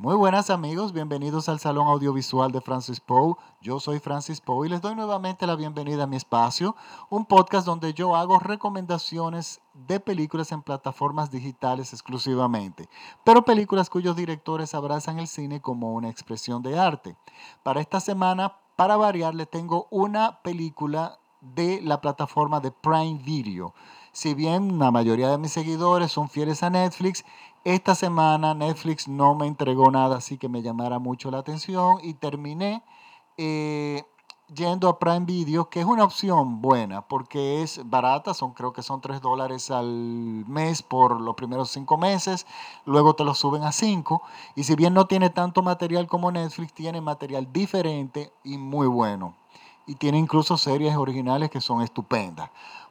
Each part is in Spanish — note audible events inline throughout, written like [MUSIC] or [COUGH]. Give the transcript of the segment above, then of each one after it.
Muy buenas amigos, bienvenidos al Salón Audiovisual de Francis Poe. Yo soy Francis Poe y les doy nuevamente la bienvenida a mi espacio, un podcast donde yo hago recomendaciones de películas en plataformas digitales exclusivamente, pero películas cuyos directores abrazan el cine como una expresión de arte. Para esta semana, para variar, les tengo una película de la plataforma de Prime Video. Si bien la mayoría de mis seguidores son fieles a Netflix, esta semana Netflix no me entregó nada así que me llamara mucho la atención y terminé eh, yendo a Prime Video, que es una opción buena porque es barata, son, creo que son 3 dólares al mes por los primeros 5 meses, luego te lo suben a 5 y si bien no tiene tanto material como Netflix, tiene material diferente y muy bueno. Y tiene incluso series originales que son estupendas.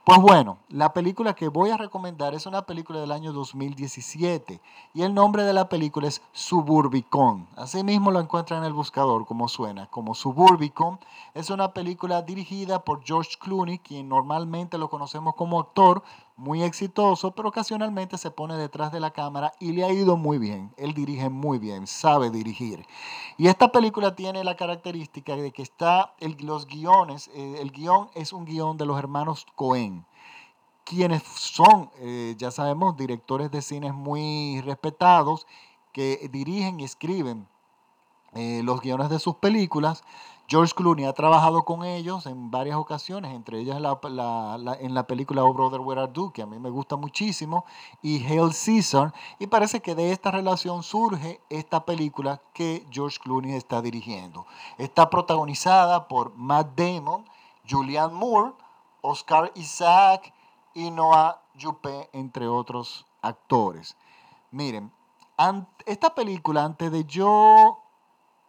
Pues bueno, la película que voy a recomendar es una película del año 2017 y el nombre de la película es Suburbicon. Así mismo lo encuentran en el buscador, como suena, como Suburbicon. Es una película dirigida por George Clooney, quien normalmente lo conocemos como actor, muy exitoso, pero ocasionalmente se pone detrás de la cámara y le ha ido muy bien. Él dirige muy bien, sabe dirigir. Y esta película tiene la característica de que está los guiones, eh, el guion es un guion de los hermanos Cohen, quienes son, eh, ya sabemos, directores de cines muy respetados, que dirigen y escriben eh, los guiones de sus películas. George Clooney ha trabajado con ellos en varias ocasiones, entre ellas en la película Oh Brother Where Are You, que a mí me gusta muchísimo, y Hail Caesar, y parece que de esta relación surge esta película que George Clooney está dirigiendo. Está protagonizada por Matt Damon, Julianne Moore, Oscar Isaac y Noah Juppé, entre otros actores. Miren, esta película, antes de yo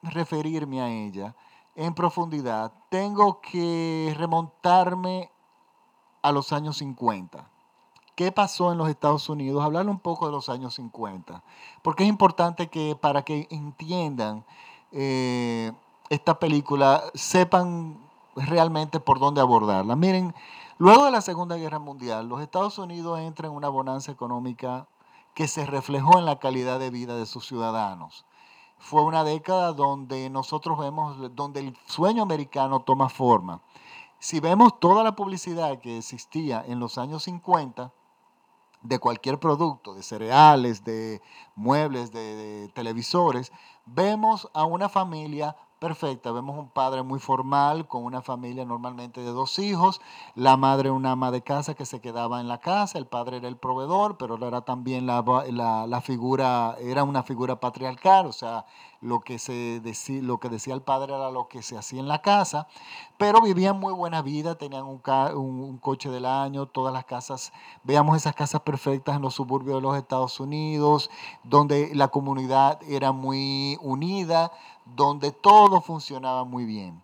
referirme a ella, en profundidad, tengo que remontarme a los años 50. ¿Qué pasó en los Estados Unidos? Hablar un poco de los años 50, porque es importante que para que entiendan eh, esta película, sepan realmente por dónde abordarla. Miren, luego de la Segunda Guerra Mundial, los Estados Unidos entran en una bonanza económica que se reflejó en la calidad de vida de sus ciudadanos fue una década donde nosotros vemos, donde el sueño americano toma forma. Si vemos toda la publicidad que existía en los años 50, de cualquier producto, de cereales, de muebles, de, de, televisores, vemos a una familia perfecta. Vemos un padre muy formal, con una familia normalmente de dos hijos, la madre una ama de casa que se quedaba en la casa, el padre era el proveedor, pero era también la, la, figura, era una figura patriarcal, o sea, lo que, se decía, lo que decía el padre era lo que se hacía en la casa, pero vivían muy buena vida, tenían un, un, un coche del año, todas las casas, veamos esas casas perfectas en los suburbios de los Estados Unidos, donde la comunidad era muy unida, donde todo funcionaba muy bien.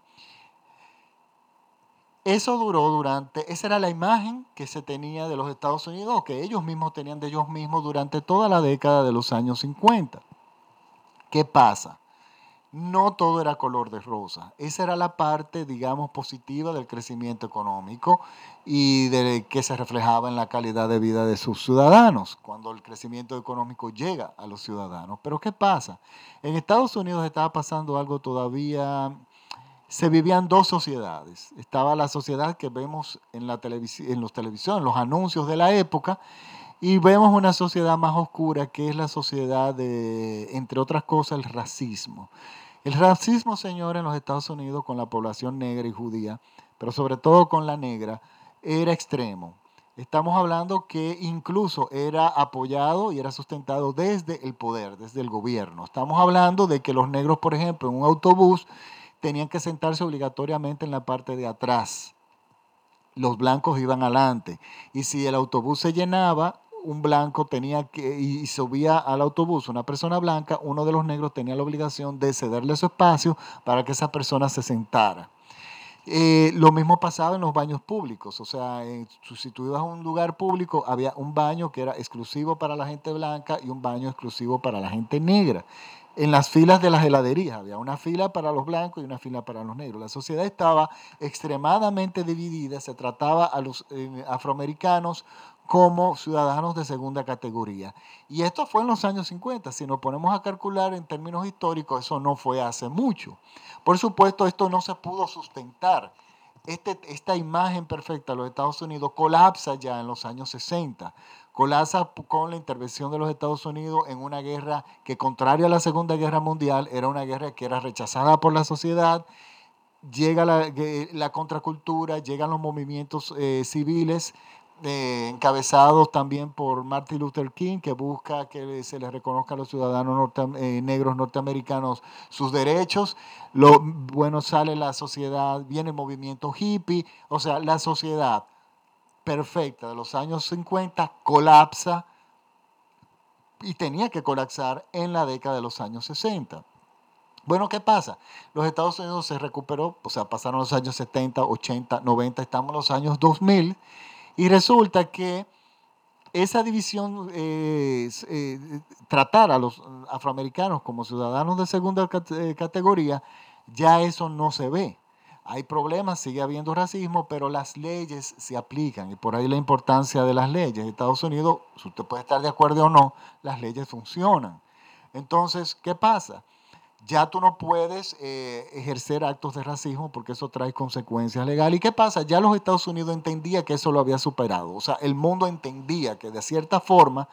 Eso duró durante, esa era la imagen que se tenía de los Estados Unidos, que ellos mismos tenían de ellos mismos durante toda la década de los años 50. ¿Qué pasa? No todo era color de rosa. Esa era la parte, digamos, positiva del crecimiento económico y de que se reflejaba en la calidad de vida de sus ciudadanos, cuando el crecimiento económico llega a los ciudadanos. Pero ¿qué pasa? En Estados Unidos estaba pasando algo todavía, se vivían dos sociedades. Estaba la sociedad que vemos en, la en los televisiones, los anuncios de la época, y vemos una sociedad más oscura que es la sociedad de, entre otras cosas, el racismo. El racismo, señor, en los Estados Unidos con la población negra y judía, pero sobre todo con la negra, era extremo. Estamos hablando que incluso era apoyado y era sustentado desde el poder, desde el gobierno. Estamos hablando de que los negros, por ejemplo, en un autobús tenían que sentarse obligatoriamente en la parte de atrás. Los blancos iban adelante. Y si el autobús se llenaba, un blanco tenía que, y subía al autobús una persona blanca, uno de los negros tenía la obligación de cederle su espacio para que esa persona se sentara. Eh, lo mismo pasaba en los baños públicos, o sea, si tú ibas a un lugar público, había un baño que era exclusivo para la gente blanca y un baño exclusivo para la gente negra. En las filas de las heladerías había una fila para los blancos y una fila para los negros. La sociedad estaba extremadamente dividida, se trataba a los eh, afroamericanos como ciudadanos de segunda categoría. Y esto fue en los años 50. Si nos ponemos a calcular en términos históricos, eso no fue hace mucho. Por supuesto, esto no se pudo sustentar. Este, esta imagen perfecta de los Estados Unidos colapsa ya en los años 60. Colapsa con la intervención de los Estados Unidos en una guerra que, contrario a la Segunda Guerra Mundial, era una guerra que era rechazada por la sociedad. Llega la, la contracultura, llegan los movimientos eh, civiles eh, encabezados también por Martin Luther King, que busca que se les reconozca a los ciudadanos eh, negros norteamericanos sus derechos. Lo, bueno, sale la sociedad, viene el movimiento hippie, o sea, la sociedad perfecta de los años 50 colapsa y tenía que colapsar en la década de los años 60. Bueno, ¿qué pasa? Los Estados Unidos se recuperó, o sea, pasaron los años 70, 80, 90, estamos en los años 2000 y resulta que esa división, eh, eh, tratar a los afroamericanos como ciudadanos de segunda eh, categoría, ya eso no se ve. Hay problemas, sigue habiendo racismo, pero las leyes se aplican y por ahí la importancia de las leyes. En Estados Unidos, si usted puede estar de acuerdo o no, las leyes funcionan. Entonces, ¿qué pasa? ya tú no puedes eh, ejercer actos de racismo porque eso trae consecuencias legales. ¿Y qué pasa? Ya los Estados Unidos entendía que eso lo había superado. O sea, el mundo entendía que de cierta forma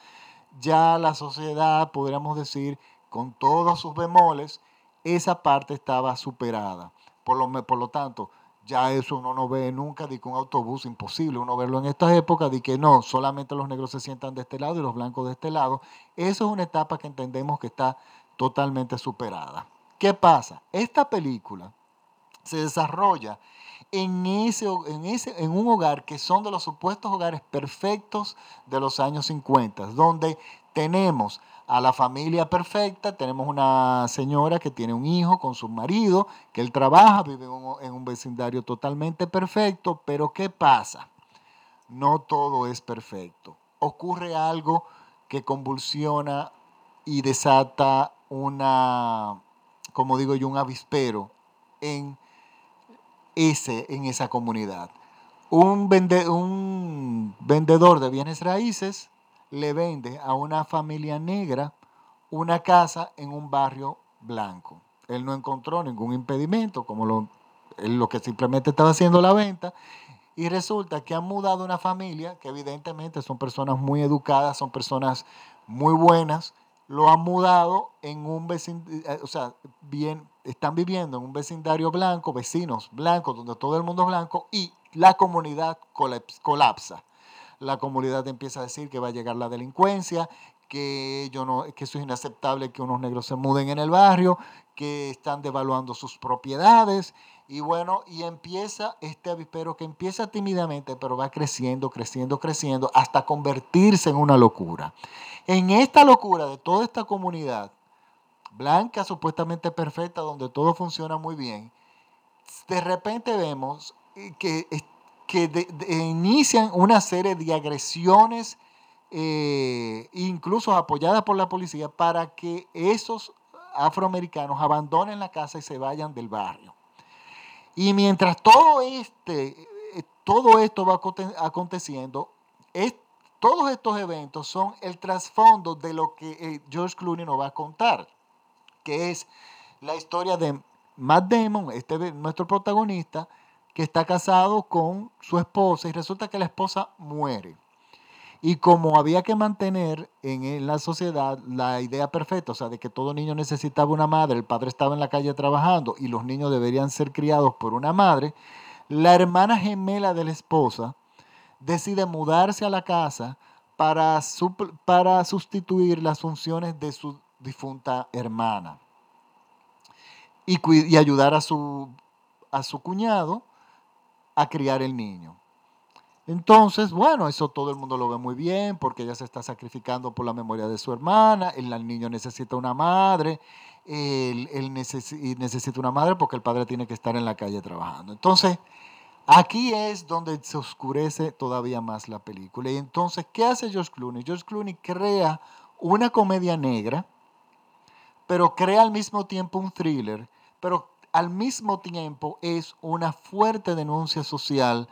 ya la sociedad, podríamos decir, con todos sus bemoles, esa parte estaba superada. Por lo, por lo tanto, ya eso uno no ve nunca de que un autobús, imposible uno verlo en estas épocas, de que no, solamente los negros se sientan de este lado y los blancos de este lado. Eso es una etapa que entendemos que está totalmente superada. ¿Qué pasa? Esta película se desarrolla en, ese, en, ese, en un hogar que son de los supuestos hogares perfectos de los años 50, donde tenemos a la familia perfecta, tenemos una señora que tiene un hijo con su marido, que él trabaja, vive en un vecindario totalmente perfecto, pero ¿qué pasa? No todo es perfecto. Ocurre algo que convulsiona y desata una, como digo yo, un avispero en, ese, en esa comunidad. Un, un vendedor de bienes raíces le vende a una familia negra una casa en un barrio blanco. Él no encontró ningún impedimento, como lo, lo que simplemente estaba haciendo la venta, y resulta que han mudado una familia que evidentemente son personas muy educadas, son personas muy buenas, lo han mudado en un vecindario, eh, o sea, bien, están viviendo en un vecindario blanco, vecinos blancos, donde todo el mundo es blanco, y la comunidad colapsa. La comunidad empieza a decir que va a llegar la delincuencia, que, yo no, que eso es inaceptable que unos negros se muden en el barrio, que están devaluando sus propiedades, y bueno, y empieza este avispero que empieza tímidamente, pero va creciendo, creciendo, creciendo, hasta convertirse en una locura. En esta locura de toda esta comunidad, blanca, supuestamente perfecta, donde todo funciona muy bien, de repente vemos que, que inician una serie de agresiones, eh, incluso apoyadas por la policía, para que esos afroamericanos abandonen la casa y se vayan del barrio. Y mientras todo, este, eh, todo esto va aconteciendo, todos estos eventos son el trasfondo de lo que eh, George Clooney nos va a contar, que es la historia de Matt Damon, este, nuestro protagonista, que está casado con su esposa y resulta que la esposa muere. Y como había que mantener en la sociedad la idea perfecta, o sea, de que todo niño necesitaba una madre, el padre estaba en la calle trabajando y los niños deberían ser criados por una madre, la hermana gemela de la esposa decide mudarse a la casa para, para sustituir las funciones de su difunta hermana y, y ayudar a su, a su cuñado a criar el niño. Entonces, bueno, eso todo el mundo lo ve muy bien porque ella se está sacrificando por la memoria de su hermana, el, niño necesita una madre, él, necesita una madre porque el padre tiene que estar en la calle trabajando. Entonces, Aquí es donde se oscurece todavía más la película. Y entonces, ¿qué hace George Clooney? George Clooney crea una comedia negra, pero crea al mismo tiempo un thriller, pero al mismo tiempo es una fuerte denuncia social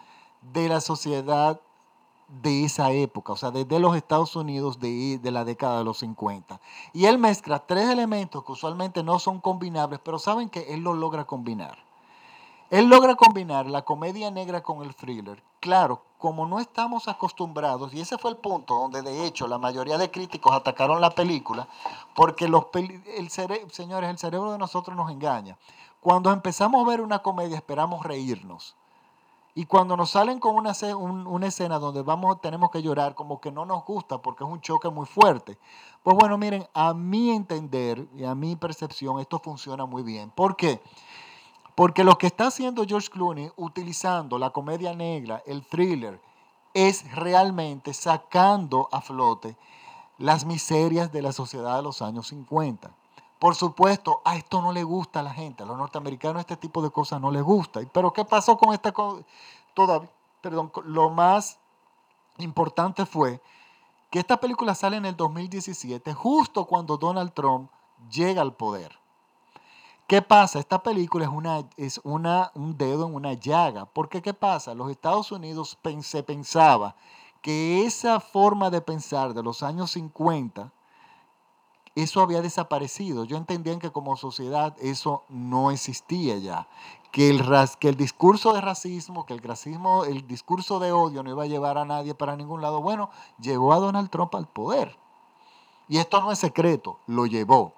de la sociedad de esa época, o sea, desde los Estados Unidos de, de, la década de los 50. Y él mezcla tres elementos que usualmente no son combinables, pero saben que él lo logra combinar. Él logra combinar la comedia negra con el thriller. Claro, como no estamos acostumbrados, y ese fue el punto donde de hecho la mayoría de críticos atacaron la película, porque los el señores, el cerebro de nosotros nos engaña. Cuando empezamos a ver una comedia esperamos reírnos. Y cuando nos salen con una, escena donde vamos, tenemos que llorar, como que no nos gusta porque es un choque muy fuerte. Pues bueno, miren, a mi entender y a mi percepción esto funciona muy bien. ¿Por qué? Porque lo que está haciendo George Clooney utilizando la comedia negra, el thriller, es realmente sacando a flote las miserias de la sociedad de los años 50. Por supuesto, a esto no le gusta a la gente, a los norteamericanos este tipo de cosas no les gusta. Pero ¿qué pasó con esta todavía? Perdón, lo más importante fue que esta película sale en el 2017, justo cuando Donald Trump llega al poder. ¿Qué pasa? Esta película es, una, es una, un dedo en una llaga. Porque ¿qué pasa? Los Estados Unidos se pensaba que esa forma de pensar de los años 50, eso había desaparecido. Yo entendía que como sociedad eso no existía ya. Que el, que el discurso de racismo, que el racismo, el discurso de odio no iba a llevar a nadie para ningún lado. Bueno, llevó a Donald Trump al poder. Y esto no es secreto, lo llevó.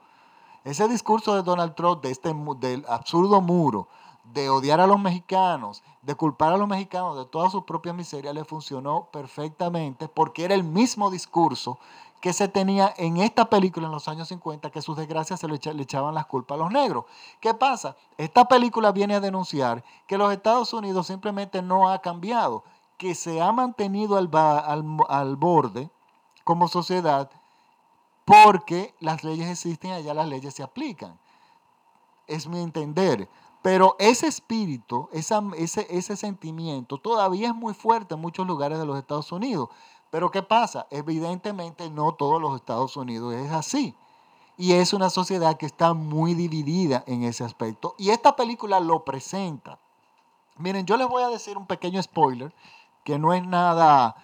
Ese discurso de Donald Trump, de este, del absurdo muro, de odiar a los mexicanos, de culpar a los mexicanos de toda su propia miseria, le funcionó perfectamente porque era el mismo discurso que se tenía en esta película en los años 50, que sus desgracias se le, echaban las culpas a los negros. ¿Qué pasa? Esta película viene a denunciar que los Estados Unidos simplemente no ha cambiado, que se ha mantenido al, al, al borde como sociedad porque las leyes existen y allá las leyes se aplican. Es mi entender. Pero ese espíritu, ese, ese sentimiento todavía es muy fuerte en muchos lugares de los Estados Unidos. Pero ¿qué pasa? Evidentemente no todos los Estados Unidos es así. Y es una sociedad que está muy dividida en ese aspecto. Y esta película lo presenta. Miren, yo les voy a decir un pequeño spoiler, que no es nada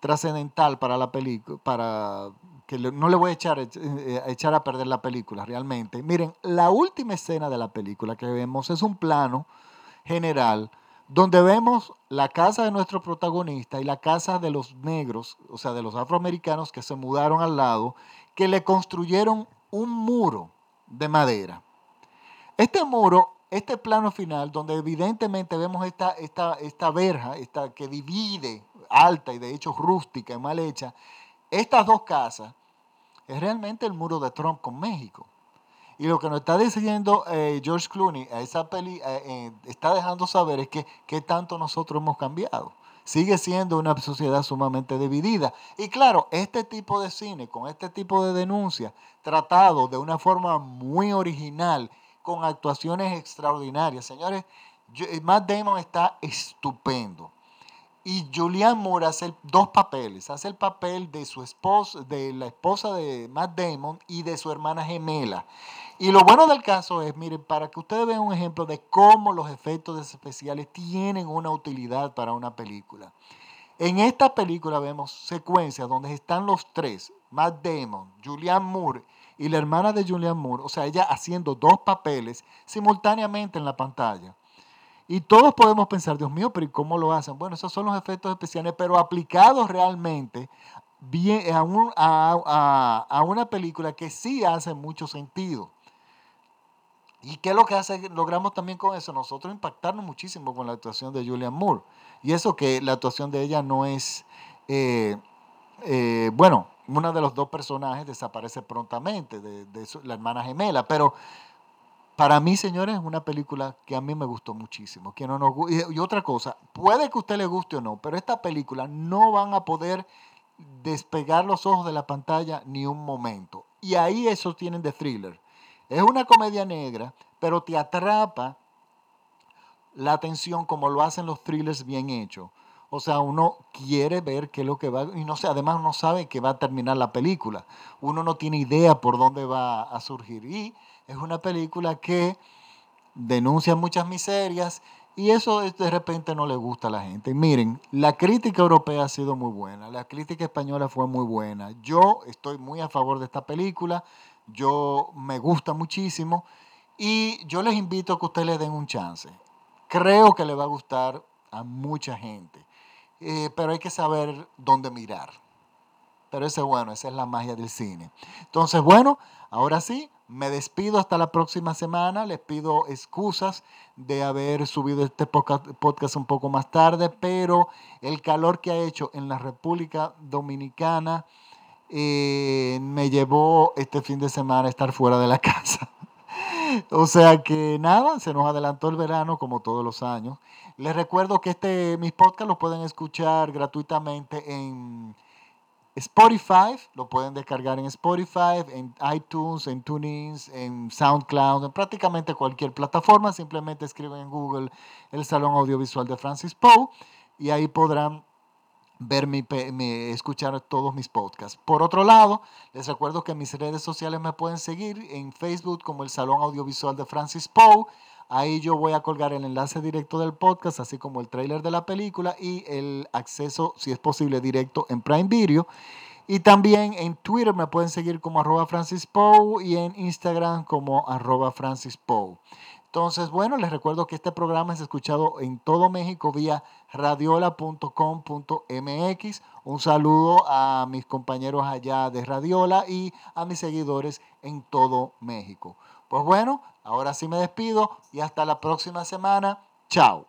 trascendental para la película, para que no le voy a echar, eh, a echar a perder la película realmente. Miren, la última escena de la película que vemos es un plano general donde vemos la casa de nuestro protagonista y la casa de los negros, o sea, de los afroamericanos que se mudaron al lado, que le construyeron un muro de madera. Este muro, este plano final, donde evidentemente vemos esta, esta, esta verja esta, que divide, alta y de hecho rústica y mal hecha, estas dos casas, es realmente el muro de Trump con México. Y lo que nos está diciendo eh, George Clooney a esa peli, eh, eh, está dejando saber es que qué tanto nosotros hemos cambiado. Sigue siendo una sociedad sumamente dividida. Y claro, este tipo de cine, con este tipo de denuncia, tratado de una forma muy original, con actuaciones extraordinarias. Señores, Matt Damon está estupendo. Y Julianne Moore hace dos papeles. Hace el papel de su esposa, de la esposa de Matt Damon y de su hermana gemela. Y lo bueno del caso es, miren, para que ustedes vean un ejemplo de cómo los efectos especiales tienen una utilidad para una película. En esta película vemos secuencias donde están los tres, Matt Damon, Julianne Moore y la hermana de Julianne Moore, o sea, ella haciendo dos papeles simultáneamente en la pantalla. Y todos podemos pensar, Dios mío, pero ¿y cómo lo hacen? Bueno, esos son los efectos especiales, pero aplicados realmente a, una película que sí hace mucho sentido. ¿Y qué es lo que hace, logramos también con eso? Nosotros impactarnos muchísimo con la actuación de Julian Moore. Y eso que la actuación de ella no es, eh, eh, bueno, uno de los dos personajes desaparece prontamente, de, de la hermana gemela, pero para mí, señores, es una película que a mí me gustó muchísimo. Que no nos, y otra cosa, puede que a usted le guste o no, pero esta película no van a poder despegar los ojos de la pantalla ni un momento. Y ahí eso tienen de thriller. Es una comedia negra, pero te atrapa la atención como lo hacen los thrillers bien hechos. O sea, uno quiere ver qué es lo que va, y no sé, además no sabe que va a terminar la película. Uno no tiene idea por dónde va a surgir. Y es una película que denuncia muchas miserias Y eso de repente no le gusta a la gente. miren, la crítica europea ha sido muy buena, la crítica española fue muy buena. Yo estoy muy a favor de esta película, yo me gusta muchísimo y yo les invito a que ustedes le den un chance. Creo que le va a gustar a mucha gente, eh, pero hay que saber dónde mirar. Pero ese bueno, esa es la magia del cine. Entonces, bueno, ahora sí, me despido hasta la próxima semana. Les pido excusas de haber subido este podcast un poco más tarde, pero el calor que ha hecho en la República Dominicana eh, me llevó este fin de semana a estar fuera de la [LAUGHS] casa. o sea que nada, se nos adelantó el verano como todos los años. Les recuerdo que este, mis podcasts los pueden escuchar gratuitamente en Spotify, lo pueden descargar en Spotify, en iTunes, en TuneIn, en SoundCloud, en prácticamente cualquier plataforma. Simplemente escriben en Google el Salón Audiovisual de Francis Poe y ahí podrán ver mi, escuchar todos mis podcasts. Por otro lado, les recuerdo que mis redes sociales me pueden seguir en Facebook como el Salón Audiovisual de Francis Poe. Ahí yo voy a colgar el enlace directo del podcast, así como el trailer de la película y el acceso, si es posible, directo en Prime Video. Y también en Twitter me pueden seguir como arroba Francis Poe y en Instagram como arroba Francis Poe. Entonces, bueno, les recuerdo que este programa es escuchado en todo México vía radiola.com.mx. Un saludo a mis compañeros allá de Radiola y a mis seguidores en todo México. Pues bueno, ahora sí me despido y hasta la próxima semana. Chao.